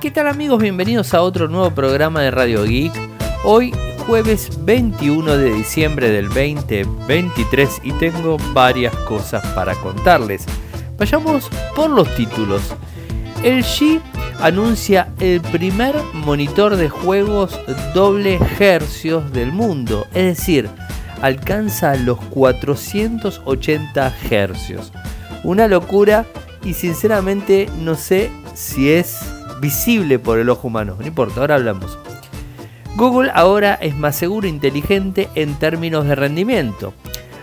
¿Qué tal amigos? Bienvenidos a otro nuevo programa de Radio Geek. Hoy jueves 21 de diciembre del 2023 y tengo varias cosas para contarles. Vayamos por los títulos. El G anuncia el primer monitor de juegos doble hercios del mundo, es decir, alcanza los 480 hercios. Una locura y sinceramente no sé si es visible por el ojo humano. No importa, ahora hablamos. Google ahora es más seguro e inteligente en términos de rendimiento.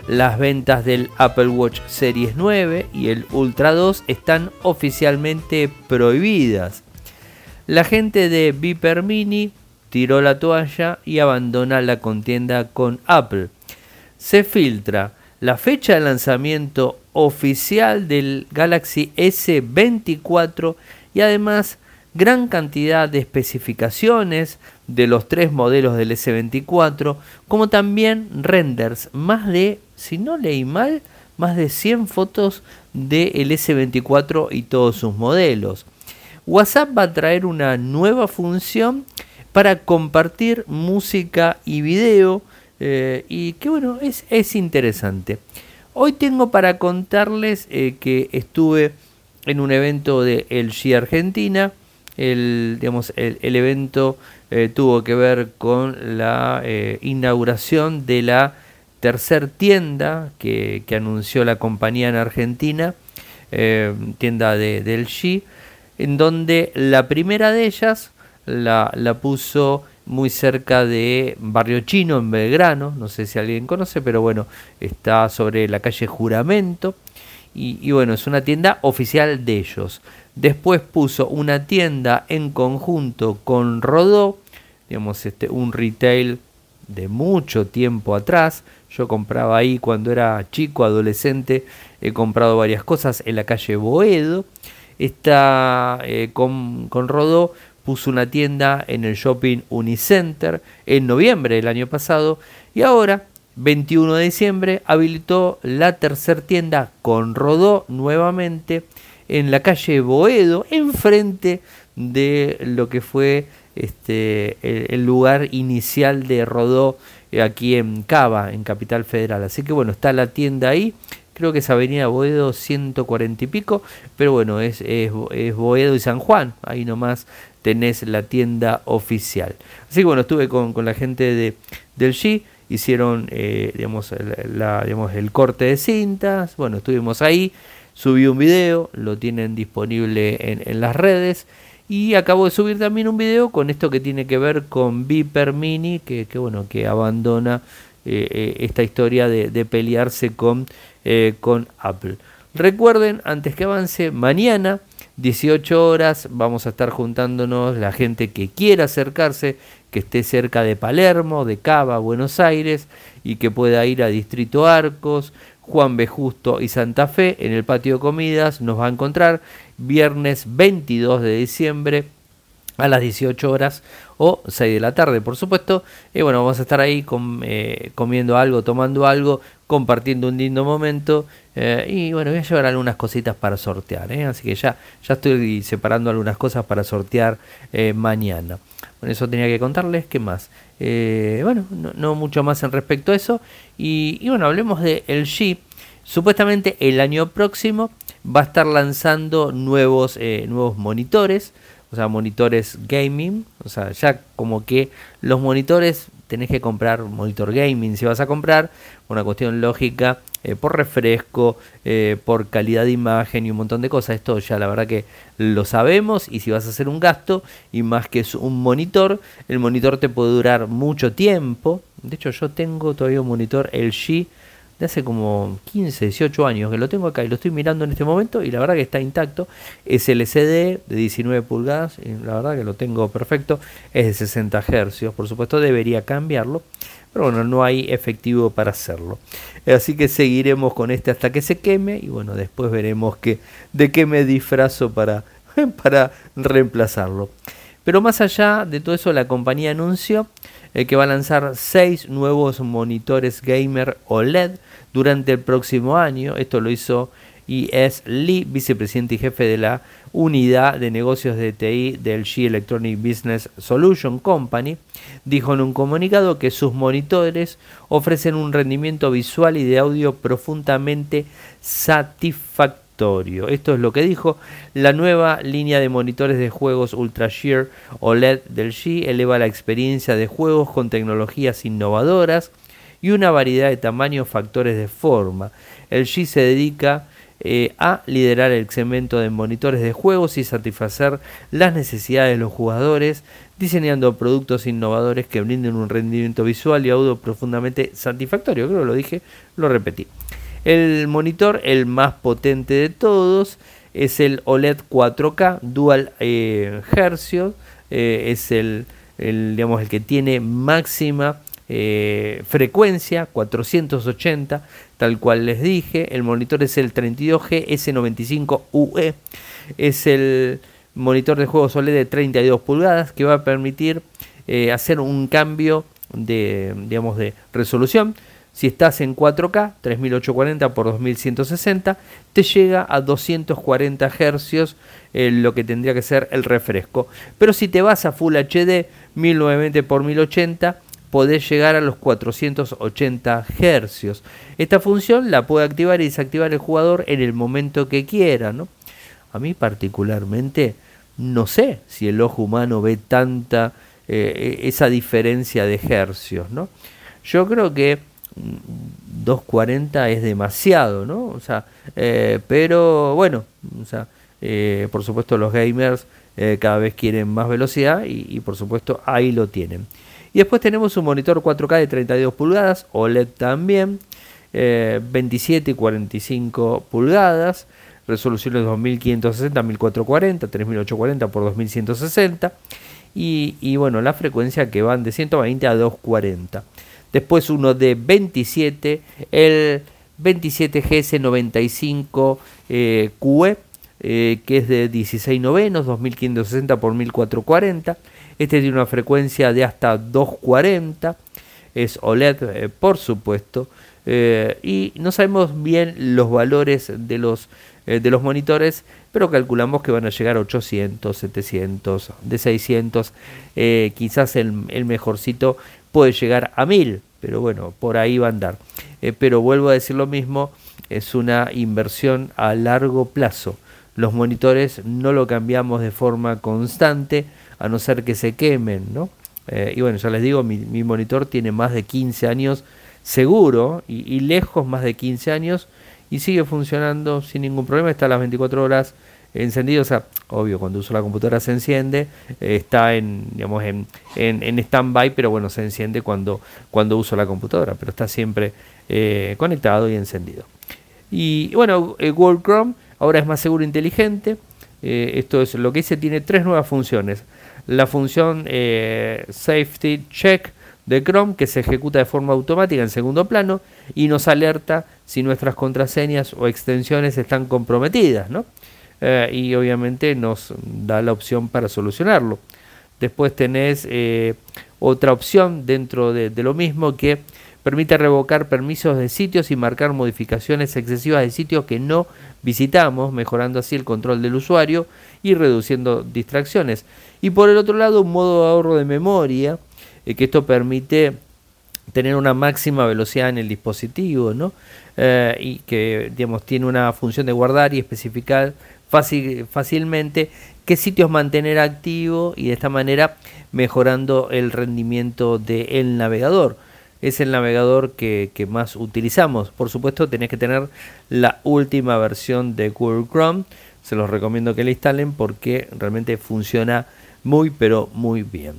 Las ventas del Apple Watch Series 9 y el Ultra 2 están oficialmente prohibidas. La gente de Viper Mini tiró la toalla y abandona la contienda con Apple. Se filtra la fecha de lanzamiento oficial del Galaxy S24 y además gran cantidad de especificaciones de los tres modelos del S24, como también renders, más de, si no leí mal, más de 100 fotos del S24 y todos sus modelos. WhatsApp va a traer una nueva función para compartir música y video eh, y que bueno, es, es, interesante. Hoy tengo para contarles eh, que estuve en un evento de LG Argentina, el, digamos, el, evento eh, tuvo que ver con la eh, inauguración de la tercer tienda que, anunció la compañía en Argentina, eh, tienda de, del G, en donde la primera de ellas la, la, puso muy cerca de Barrio Chino, en Belgrano, no sé si alguien conoce, pero bueno, está sobre la calle Juramento, y, y bueno, es una tienda oficial de ellos. Después puso una tienda en conjunto con Rodó, digamos, este, un retail de mucho tiempo atrás. Yo compraba ahí cuando era chico, adolescente, he comprado varias cosas en la calle Boedo. Esta eh, con, con Rodó puso una tienda en el shopping Unicenter en noviembre del año pasado y ahora 21 de diciembre habilitó la tercer tienda con Rodó nuevamente en la calle Boedo, enfrente de lo que fue este, el, lugar inicial de Rodó eh, aquí en Cava, en Capital Federal. Así que bueno, está la tienda ahí. Creo que es Avenida Boedo 140 y pico, pero bueno, es, es, Boedo y San Juan. Ahí nomás tenés la tienda oficial. Así que bueno, estuve con, la gente de, del G hicieron eh, digamos, la, digamos, el corte de cintas, bueno, estuvimos ahí, subí un video, lo tienen disponible en, las redes. Y acabo de subir también un video con esto que tiene que ver con Viper Mini, que, bueno, que abandona eh, eh, esta historia de, pelearse con, eh, con Apple. Recuerden, antes que avance, mañana, 18 horas, vamos a estar juntándonos la gente que quiera acercarse, que esté cerca de Palermo, de Cava, Buenos Aires, y que pueda ir a Distrito Arcos, Juan B. Justo y Santa Fe en el patio de comidas. Nos va a encontrar viernes 22 de diciembre a las 18 horas o 6 de la tarde, por supuesto. Y bueno, vamos a estar ahí eh, comiendo algo, tomando algo, compartiendo un lindo momento. Eh, y bueno, voy a llevar algunas cositas para sortear. ¿eh? Así que ya, ya estoy separando algunas cosas para sortear mañana. Bueno, eso tenía que contarles. ¿Qué más? bueno, no, mucho más en respecto a eso. Y, bueno, hablemos de LG. Supuestamente el año próximo va a estar lanzando nuevos, nuevos monitores o sea, monitores gaming, o sea, ya como que los monitores tenés que comprar monitor gaming si vas a comprar, una cuestión lógica, eh, por refresco, eh, por calidad de imagen y un montón de cosas, esto ya la verdad que lo sabemos y si vas a hacer un gasto y más que es un monitor, el monitor te puede durar mucho tiempo, de hecho yo tengo todavía un monitor LG de hace como 15, 18 años que lo tengo acá y lo estoy mirando en este momento y la verdad que está intacto. Es LCD de 19 pulgadas y la verdad que lo tengo perfecto. Es de 60 Hz, por supuesto debería cambiarlo, pero bueno, no hay efectivo para hacerlo. Así que seguiremos con este hasta que se queme y bueno, después veremos que, de qué me disfrazo para, para reemplazarlo. Pero más allá de todo eso, la compañía anunció eh, que va a lanzar 6 nuevos monitores gamer OLED durante el próximo año. Esto lo hizo es Lee, vicepresidente y jefe de la unidad de negocios de TI del G Electronic Business Solution Company, dijo en un comunicado que sus monitores ofrecen un rendimiento visual y de audio profundamente satisfactorio. Esto es lo que dijo. La nueva línea de monitores de juegos Ultra Shear OLED del G eleva la experiencia de juegos con tecnologías innovadoras y una variedad de tamaños factores de forma. El G se dedica eh, a liderar el segmento de monitores de juegos y satisfacer las necesidades de los jugadores, diseñando productos innovadores que brinden un rendimiento visual y audio profundamente satisfactorio. Creo que lo dije, lo repetí. El monitor, el más potente de todos, es el OLED 4K Dual eh, Hercio. Eh, es el, digamos, el que tiene máxima eh, frecuencia 480, tal cual les dije. El monitor es el 32G S95UE. Es el monitor de juegos OLED de 32 pulgadas que va a permitir eh, hacer un cambio de, digamos, de resolución. Si estás en 4K, 3840 por 2160, te llega a 240 Hz, eh, lo que tendría que ser el refresco. Pero si te vas a Full HD, 1920 por 1080, podés llegar a los 480 Hz. Esta función la puede activar y desactivar el jugador en el momento que quiera. ¿no? A mí particularmente no sé si el ojo humano ve tanta eh, esa diferencia de hercios. ¿no? Yo creo que 240 mm, es demasiado, ¿no? O sea, eh, pero bueno, o sea, eh, por supuesto los gamers cada vez quieren más velocidad y por supuesto ahí lo tienen. Y después tenemos un monitor 4K de 32 pulgadas, OLED también, 27 eh, y 45 pulgadas, resoluciones 2560, 1440, 3840 por 2160 y, y bueno, la frecuencia que van de 120 a 240. Después uno de 27, el 27GS95 eh, QE, eh, que es de 16 novenos, 2560 por 1440 este tiene una frecuencia de hasta 240, es OLED eh, por supuesto, eh, y no sabemos bien los valores de los, de los monitores, pero calculamos que van a llegar a 800, 700, de 600, quizás el, el, mejorcito puede llegar a 1000, pero bueno, por ahí va a andar. pero vuelvo a decir lo mismo, es una inversión a largo plazo. Los monitores no lo cambiamos de forma constante, a no ser que se quemen, ¿no? Eh, y bueno, ya les digo, mi, monitor tiene más de 15 años seguro y, lejos más de 15 años y sigue funcionando sin ningún problema, está a las 24 horas encendido, o sea, obvio, cuando uso la computadora se enciende, eh, está en, digamos, en, en, stand-by, pero bueno, se enciende cuando, cuando uso la computadora, pero está siempre eh, conectado y encendido. Y bueno, Google Chrome ahora es más seguro e inteligente, esto es lo que hice, tiene tres nuevas funciones la función eh, Safety Check de Chrome que se ejecuta de forma automática en segundo plano y nos alerta si nuestras contraseñas o extensiones están comprometidas, ¿no? Eh, y obviamente nos da la opción para solucionarlo. Después tenés eh, otra opción dentro de, de, lo mismo que permite revocar permisos de sitios y marcar modificaciones excesivas de sitios que no visitamos, mejorando así el control del usuario y reduciendo distracciones. Y por el otro lado, un modo de ahorro de memoria, eh, que esto permite tener una máxima velocidad en el dispositivo, ¿no? Eh, y que digamos tiene una función de guardar y especificar fácil, fácilmente qué sitios mantener activo y de esta manera mejorando el rendimiento del navegador es el navegador que, más utilizamos. Por supuesto, tenés que tener la última versión de Google Chrome. Se los recomiendo que la instalen porque realmente funciona muy pero muy bien.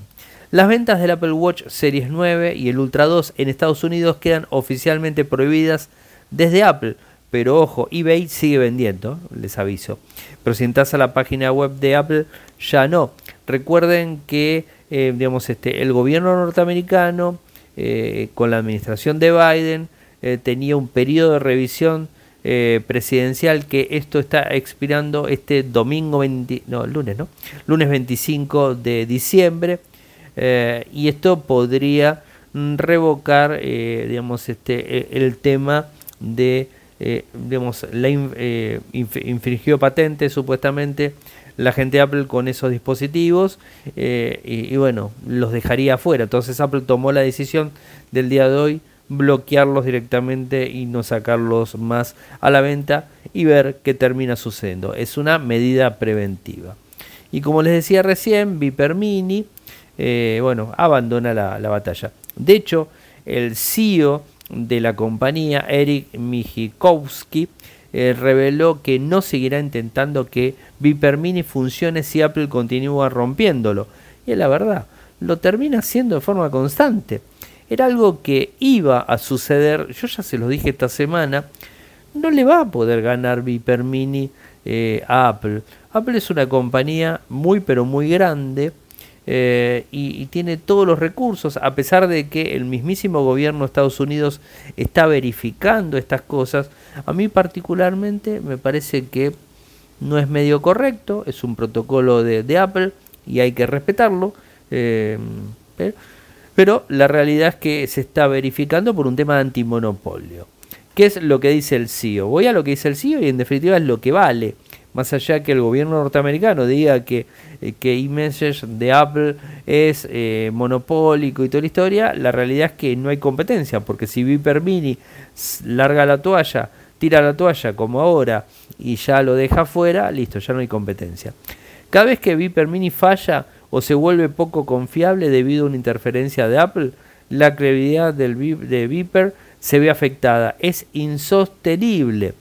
Las ventas del Apple Watch Series 9 y el Ultra 2 en Estados Unidos quedan oficialmente prohibidas desde Apple. Pero ojo, eBay sigue vendiendo, les aviso. Pero si entras a la página web de Apple, ya no. Recuerden que eh, digamos, este, el gobierno norteamericano eh, con la administración de Biden eh, tenía un periodo de revisión eh, presidencial que esto está expirando este domingo 20, no, lunes, ¿no? Lunes 25 de diciembre y esto podría revocar, digamos, este, el tema de eh, digamos, la eh, infringió patentes supuestamente la gente de Apple con esos dispositivos eh, y, bueno, los dejaría afuera. Entonces Apple tomó la decisión del día de hoy bloquearlos directamente y no sacarlos más a la venta y ver qué termina sucediendo. Es una medida preventiva. Y como les decía recién, Viper Mini, bueno, abandona la, la batalla. De hecho, el CEO de la compañía, Eric Mijikowski, eh, reveló que no seguirá intentando que Viper Mini funcione si Apple continúa rompiéndolo. Y es la verdad, lo termina haciendo de forma constante. Era algo que iba a suceder, yo ya se lo dije esta semana, no le va a poder ganar Viper Mini eh, a Apple. Apple es una compañía muy pero muy grande eh, y, tiene todos los recursos, a pesar de que el mismísimo gobierno de Estados Unidos está verificando estas cosas, a mí particularmente me parece que no es medio correcto, es un protocolo de, Apple y hay que respetarlo, eh, pero, la realidad es que se está verificando por un tema de antimonopolio. ¿Qué es lo que dice el CEO? Voy a lo que dice el CEO y en definitiva es lo que vale más allá que el gobierno norteamericano diga que, eh, que iMessage de Apple es eh, monopólico y toda la historia, la realidad es que no hay competencia, porque si Viper Mini larga la toalla, tira la toalla como ahora y ya lo deja fuera, listo, ya no hay competencia. Cada vez que Viper Mini falla o se vuelve poco confiable debido a una interferencia de Apple, la credibilidad del, de Viper se ve afectada. Es insostenible.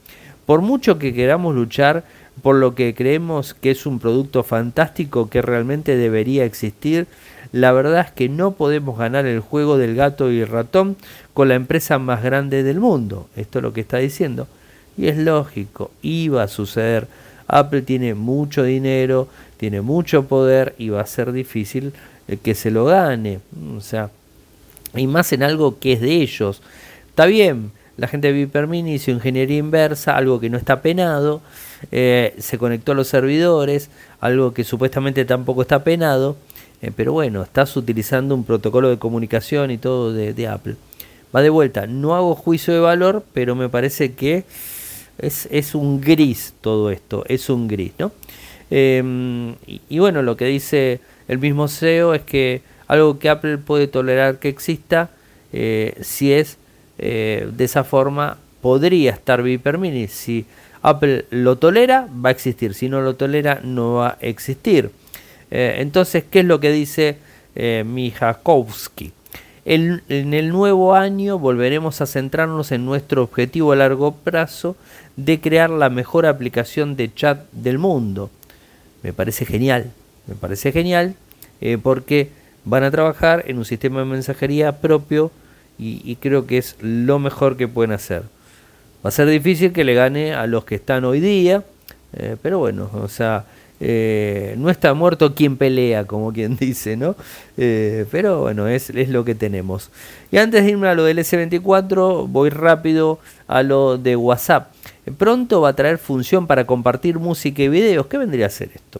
Por mucho que queramos luchar por lo que creemos que es un producto fantástico que realmente debería existir, la verdad es que no podemos ganar el juego del gato y el ratón con la empresa más grande del mundo. Esto es lo que está diciendo. Y es lógico, iba a suceder. Apple tiene mucho dinero, tiene mucho poder y va a ser difícil eh, que se lo gane. O sea, y más en algo que es de ellos. Está bien, la gente de Vipermini hizo ingeniería inversa, algo que no está penado eh, se conectó a los servidores, algo que supuestamente tampoco está penado, eh, pero bueno, estás utilizando un protocolo de comunicación y todo de, Apple. Va de vuelta, no hago juicio de valor, pero me parece que es, un gris todo esto, es un gris, ¿no? Em, y, bueno, lo que dice el mismo CEO es que algo que Apple puede tolerar que exista, eh, si es de esa forma, podría estar Viper Mini. Si Apple lo tolera, va a existir. Si no lo tolera, no va a existir. Eh, entonces, ¿qué es lo que dice eh, Mijakowski? en el nuevo año volveremos a centrarnos en nuestro objetivo a largo plazo de crear la mejor aplicación de chat del mundo. Me parece genial, me parece genial eh, porque van a trabajar en un sistema de mensajería propio y creo que es lo mejor que pueden hacer. Va a ser difícil que le gane a los que están hoy día, eh, pero bueno, o sea, eh, no está muerto quien pelea, como quien dice, ¿no? Eh, pero bueno, es, es, lo que tenemos. Y antes de irme a lo del S24, voy rápido a lo de WhatsApp. Pronto va a traer función para compartir música y videos. ¿Qué vendría a ser esto?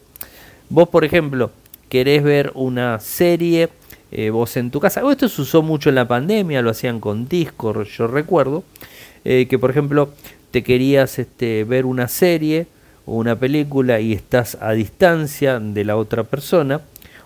Vos, por ejemplo, querés ver una serie, vos en tu casa. Esto se usó mucho en la pandemia, lo hacían con Discord, yo recuerdo. Eh, que por ejemplo te querías este, ver una serie o una película y estás a distancia de la otra persona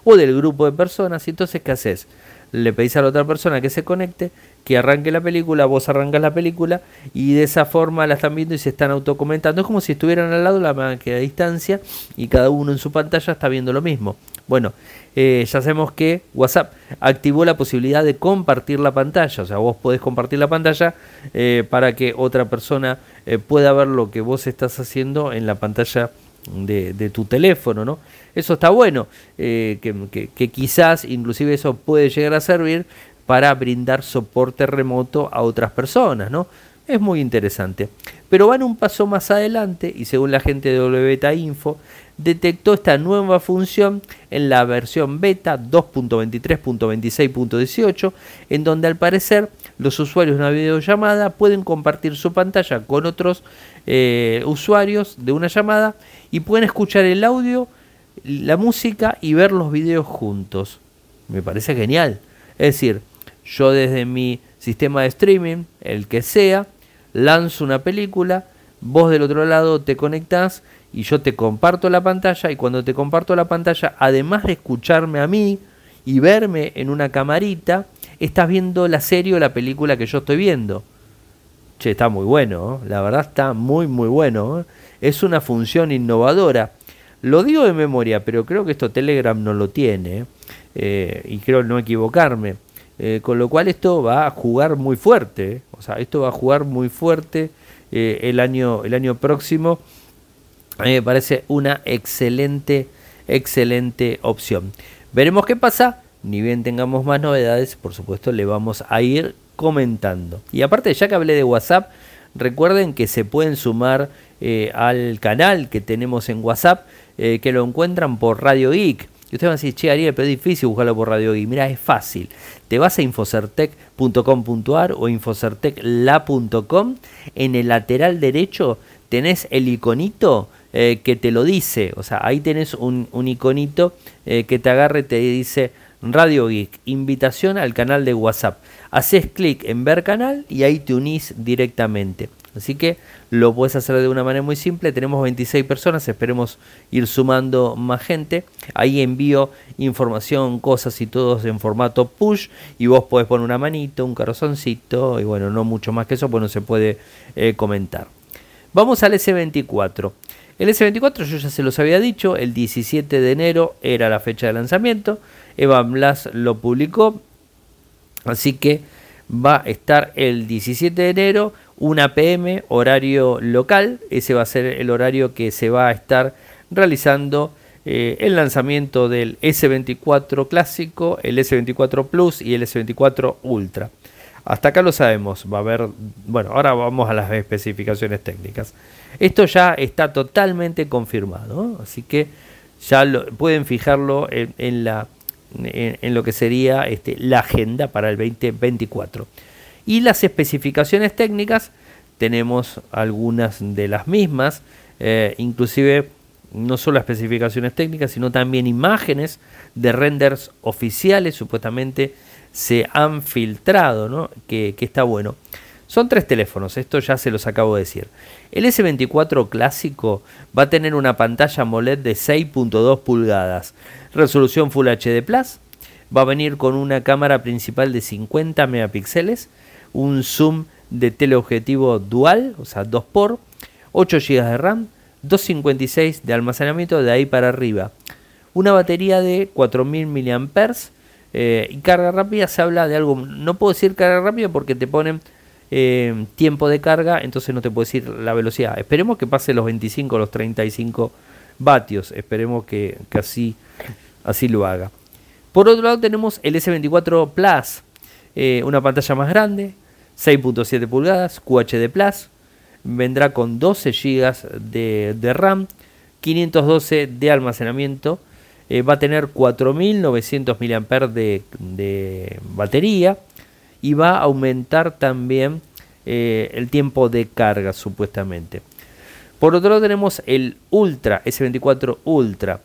o del grupo de personas, y entonces ¿qué haces? Le pedís a la otra persona que se conecte, que arranque la película, vos arrancas la película y de esa forma la están viendo y se están autocomentando. Es como si estuvieran al lado la máquina a distancia y cada uno en su pantalla está viendo lo mismo. Bueno, eh, ya sabemos que WhatsApp activó la posibilidad de compartir la pantalla, o sea, vos podés compartir la pantalla eh, para que otra persona eh, pueda ver lo que vos estás haciendo en la pantalla de, tu teléfono, ¿no? Eso está bueno, que, que quizás inclusive eso puede llegar a servir para brindar soporte remoto a otras personas, ¿no? Es muy interesante. Pero van un paso más adelante y según la gente de WBeta Info, detectó esta nueva función en la versión beta 2.23.26.18, en donde al parecer los usuarios de una videollamada pueden compartir su pantalla con otros eh, usuarios de una llamada y pueden escuchar el audio, la música y ver los videos juntos. Me parece genial. Es decir, yo desde mi sistema de streaming, el que sea, lanzo una película, vos del otro lado te conectás y yo te comparto la pantalla y cuando te comparto la pantalla, además de escucharme a mí y verme en una camarita, estás viendo la serie o la película que yo estoy viendo. Che, está muy bueno, la verdad está muy muy bueno. Es una función innovadora. Lo digo de memoria, pero creo que esto Telegram no lo tiene. Eh, y creo no equivocarme. Eh, con lo cual esto va a jugar muy fuerte. O sea, esto va a jugar muy fuerte eh, el, año, el año próximo. A mí me parece una excelente, excelente opción. Veremos qué pasa. Ni bien tengamos más novedades, por supuesto, le vamos a ir comentando. Y aparte, ya que hablé de WhatsApp, recuerden que se pueden sumar eh, al canal que tenemos en WhatsApp, que lo encuentran por Radio Geek. Y ustedes van a decir, che, Ariel, pero es difícil buscarlo por Radio Geek. Mira, es fácil. Te vas a infocertec.com.ar o infocertecla.com. En el lateral derecho tenés el iconito eh, que te lo dice. O sea, ahí tenés un, iconito eh, que te agarre y te dice Radio Geek, invitación al canal de WhatsApp. Haces clic en ver canal y ahí te unís directamente. Así que lo puedes hacer de una manera muy simple. Tenemos 26 personas, esperemos ir sumando más gente. Ahí envío información, cosas y todos en formato push. Y vos podés poner una manito, un corazoncito y bueno, no mucho más que eso, pues no se puede eh, comentar. Vamos al S24. El S24 yo ya se los había dicho, el 17 de enero era la fecha de lanzamiento. Evan Blas lo publicó. Así que va a estar el 17 de enero, 1 pm, horario local. Ese va a ser el horario que se va a estar realizando eh, el lanzamiento del S24 clásico, el S24 Plus y el S24 Ultra. Hasta acá lo sabemos, va a haber, bueno, ahora vamos a las especificaciones técnicas. Esto ya está totalmente confirmado, así que ya lo, pueden fijarlo en, la, en, lo que sería este, la agenda para el 2024. Y las especificaciones técnicas, tenemos algunas de las mismas, eh, inclusive no solo especificaciones técnicas, sino también imágenes de renders oficiales, supuestamente se han filtrado, ¿no? que, que está bueno. Son tres teléfonos, esto ya se los acabo de decir. El S24 clásico va a tener una pantalla AMOLED de 6.2 pulgadas, resolución Full HD Plus, va a venir con una cámara principal de 50 megapíxeles, un zoom de teleobjetivo dual, o sea 2x, 8 GB de RAM, 256 de almacenamiento de ahí para arriba, una batería de 4000 mAh eh, y carga rápida. Se habla de algo, no puedo decir carga rápida porque te ponen eh, tiempo de carga, entonces no te puedo decir la velocidad. Esperemos que pase los 25 los 35 vatios. Esperemos que, así, así lo haga. Por otro lado tenemos el S24 Plus, eh, una pantalla más grande, 6.7 pulgadas, QHD Plus, vendrá con 12 GB de, RAM, 512 de almacenamiento, eh, va a tener 4900 mAh de, de batería, y va a aumentar también eh, el tiempo de carga supuestamente. Por otro lado tenemos el Ultra, S24 Ultra,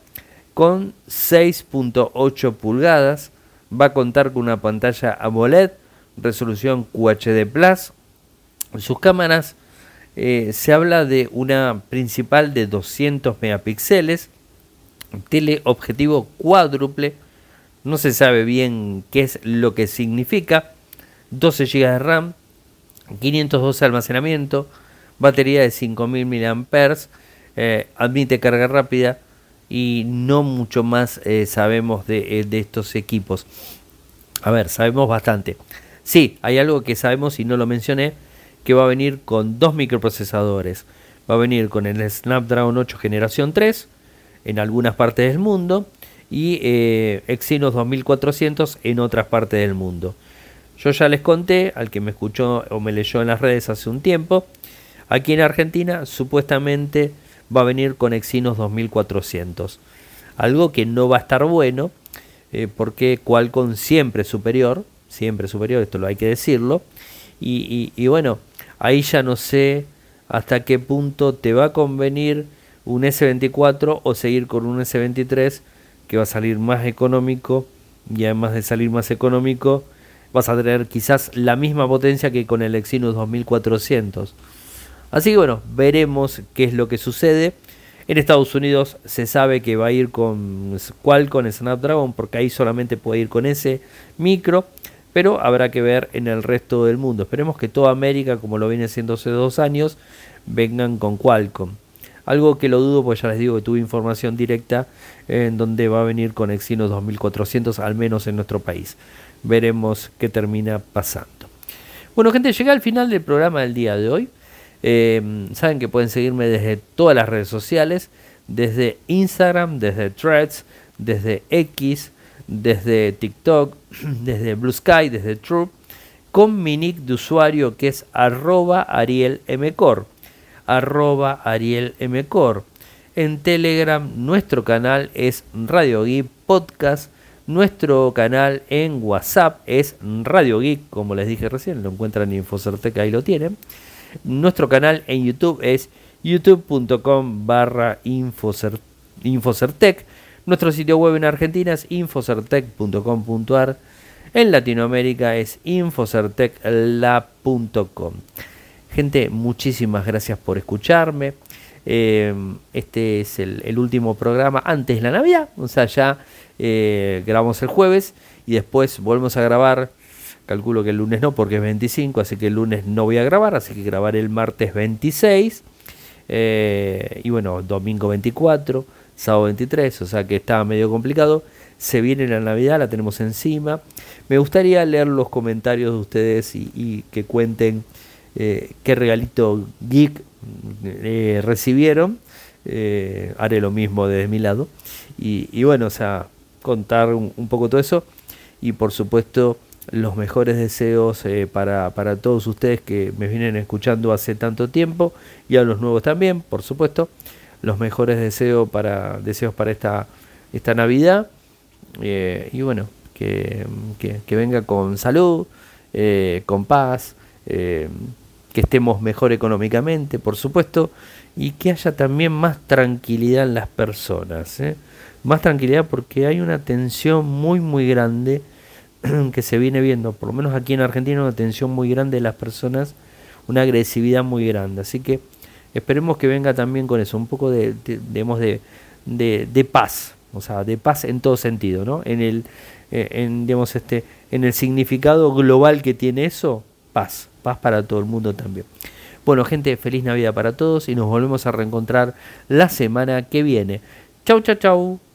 con 6.8 pulgadas, va a contar con una pantalla AMOLED, resolución QHD Plus. Sus cámaras eh, se habla de una principal de 200 megapíxeles, teleobjetivo cuádruple, no se sabe bien qué es lo que significa, 12 GB de RAM, 512 de almacenamiento, batería de 5000 mAh, eh, admite carga rápida y no mucho más eh, sabemos de, estos equipos. A ver, sabemos bastante. Sí, hay algo que sabemos y no lo mencioné, que va a venir con dos microprocesadores. Va a venir con el Snapdragon 8 generación 3 en algunas partes del mundo y Exynos 2400 en otras partes del mundo. Yo ya les conté, al que me escuchó o me leyó en las redes hace un tiempo, aquí en Argentina supuestamente va a venir con Exynos 2400. Algo que no va a estar bueno, eh, porque Qualcomm siempre superior, siempre superior, esto lo hay que decirlo. Y, bueno, ahí ya no sé hasta qué punto te va a convenir un S24 o seguir con un S23 que va a salir más económico y además de salir más económico vas a tener quizás la misma potencia que con el Exynos 2400. Así que bueno, veremos qué es lo que sucede. En Estados Unidos se sabe que va a ir con Qualcomm Snapdragon porque ahí solamente puede ir con ese micro, pero habrá que ver en el resto del mundo. Esperemos que toda América, como lo viene haciendo hace dos años, vengan con Qualcomm. Algo que lo dudo, pues ya les digo que tuve información directa en donde va a venir con Exynos 2400, al menos en nuestro país. Veremos qué termina pasando. Bueno, gente, llega al final del programa del día de hoy. Eh, saben que pueden seguirme desde todas las redes sociales, desde Instagram, desde Threads, desde X, desde TikTok, desde Blue Sky, desde True, con mi nick de usuario que es arroba arielmcor, arroba arielmcor. En Telegram nuestro canal es Radio Geek Podcast. Nuestro canal en WhatsApp es Radio Geek, como les dije recién, lo encuentran en Infocerteca, ahí lo tienen. Nuestro canal en YouTube es youtube.com barra Infocertec. Nuestro sitio web en Argentina es infocertec.com.ar. En Latinoamérica es infocertecla.com. Gente, muchísimas gracias por escucharme. Eh, este es el, último programa antes de la Navidad. O sea, ya eh, grabamos el jueves y después volvemos a grabar Calculo que el lunes no, porque es 25, así que el lunes no voy a grabar, así que grabaré el martes 26. Eh, y bueno, domingo 24, sábado 23, o sea que estaba medio complicado. Se viene la Navidad, la tenemos encima. Me gustaría leer los comentarios de ustedes y, que cuenten eh, qué regalito geek eh, recibieron. haré lo mismo desde mi lado. Y, bueno, o sea, contar un poco todo eso. Y por supuesto los mejores deseos eh, para, para, todos ustedes que me vienen escuchando hace tanto tiempo y a los nuevos también, por supuesto. Los mejores deseos para, deseos para esta, esta Navidad. Eh, y bueno, que, que, venga con salud, eh, con paz, que estemos mejor económicamente, por supuesto, y que haya también más tranquilidad en las personas. Más tranquilidad porque hay una tensión muy, muy grande que se viene viendo, por lo menos aquí en Argentina, una tensión muy grande de las personas, una agresividad muy grande. Así que esperemos que venga también con eso, un poco de, de, de, paz, o sea, de paz en todo sentido, ¿no? En el, eh, en, digamos, este, en el significado global que tiene eso, paz, paz para todo el mundo también. Bueno, gente, feliz Navidad para todos y nos volvemos a reencontrar la semana que viene. Chau, chau, chau.